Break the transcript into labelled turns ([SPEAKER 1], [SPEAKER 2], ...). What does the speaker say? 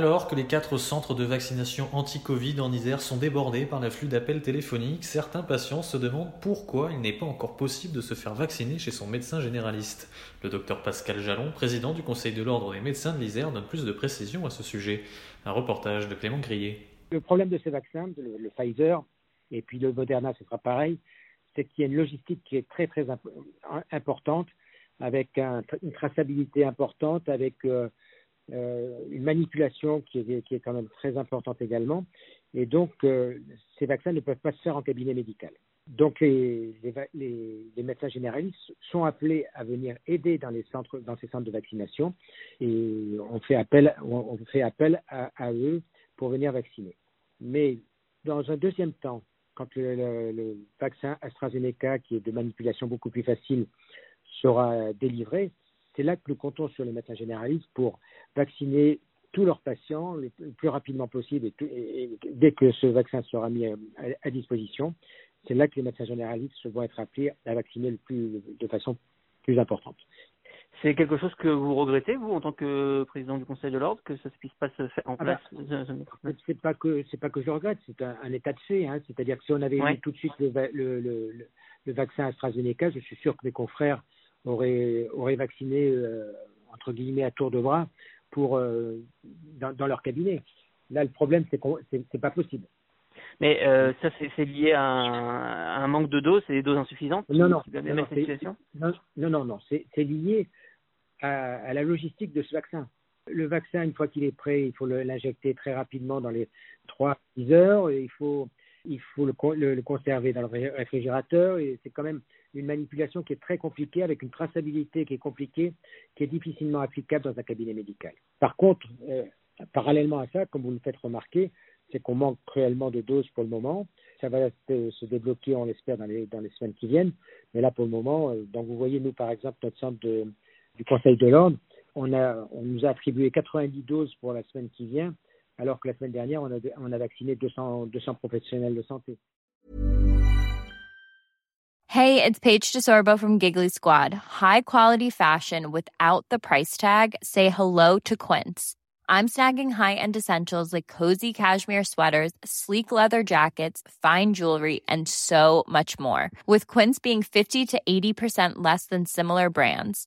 [SPEAKER 1] Alors que les quatre centres de vaccination anti-Covid en Isère sont débordés par l'afflux d'appels téléphoniques, certains patients se demandent pourquoi il n'est pas encore possible de se faire vacciner chez son médecin généraliste. Le docteur Pascal Jalon, président du Conseil de l'Ordre des médecins de l'Isère, donne plus de précisions à ce sujet. Un reportage de Clément Grillet.
[SPEAKER 2] Le problème de ces vaccins, le, Pfizer et puis le Moderna, ce sera pareil, c'est qu'il y a une logistique qui est très très importante, avec une traçabilité importante, avec euh, une manipulation qui est, quand même très importante également. Et donc, euh, ces vaccins ne peuvent pas se faire en cabinet médical. Donc, les, médecins généralistes sont appelés à venir aider dans, les centres, dans ces centres de vaccination et on fait appel, on fait appel à, eux pour venir vacciner. Mais dans un deuxième temps, quand le, vaccin AstraZeneca, qui est de manipulation beaucoup plus facile, sera délivré, c'est là que nous comptons sur les médecins généralistes pour vacciner tous leurs patients le plus rapidement possible et, dès que ce vaccin sera mis à, disposition, c'est là que les médecins généralistes vont être appelés à vacciner le plus, de façon plus importante.
[SPEAKER 3] C'est quelque chose que vous regrettez, vous, en tant que président du Conseil de l'ordre, que ça ne puisse pas se faire en ah
[SPEAKER 2] place C'est pas que c'est pas que je regrette, c'est un, état de fait. Hein. C'est-à-dire que si on avait eu tout de suite le, le, le, le, vaccin AstraZeneca, je suis sûr que mes confrères auraient, auraient vacciné euh, entre guillemets à tour de bras pour euh, dans, dans, leur cabinet. Là, le problème, c'est qu'on c'est pas possible.
[SPEAKER 3] Mais euh, ça, c'est lié à un, un, manque de doses, c'est des doses insuffisantes
[SPEAKER 2] Non, non, non, non, non, non, non, c'est lié à, à, la logistique de ce vaccin. Le vaccin, une fois qu'il est prêt, il faut l'injecter très rapidement dans les 3-6 heures. Et il faut, il faut le, conserver dans le réfrigérateur. Et c'est quand même une manipulation qui est très compliquée, avec une traçabilité qui est compliquée, qui est difficilement applicable dans un cabinet médical. Par contre, euh, parallèlement à ça, comme vous le faites remarquer, c'est qu'on manque cruellement de doses pour le moment. Ça va se débloquer, on l'espère, dans les, semaines qui viennent. Mais là, pour le moment, euh, donc vous voyez, nous, par exemple, notre centre du Conseil de l'Ordre, on, on nous a attribué 90 doses pour la semaine qui vient, alors que la semaine dernière, on a, on a vacciné 200, 200 professionnels de santé.
[SPEAKER 4] Hey, it's Paige DeSorbo from Giggly Squad. High quality fashion without the price tag. Say hello to Quince. I'm snagging high-end essentials like cozy cashmere sweaters, sleek leather jackets, fine jewelry, and so much more. With Quince being 50 to 80% less than similar brands.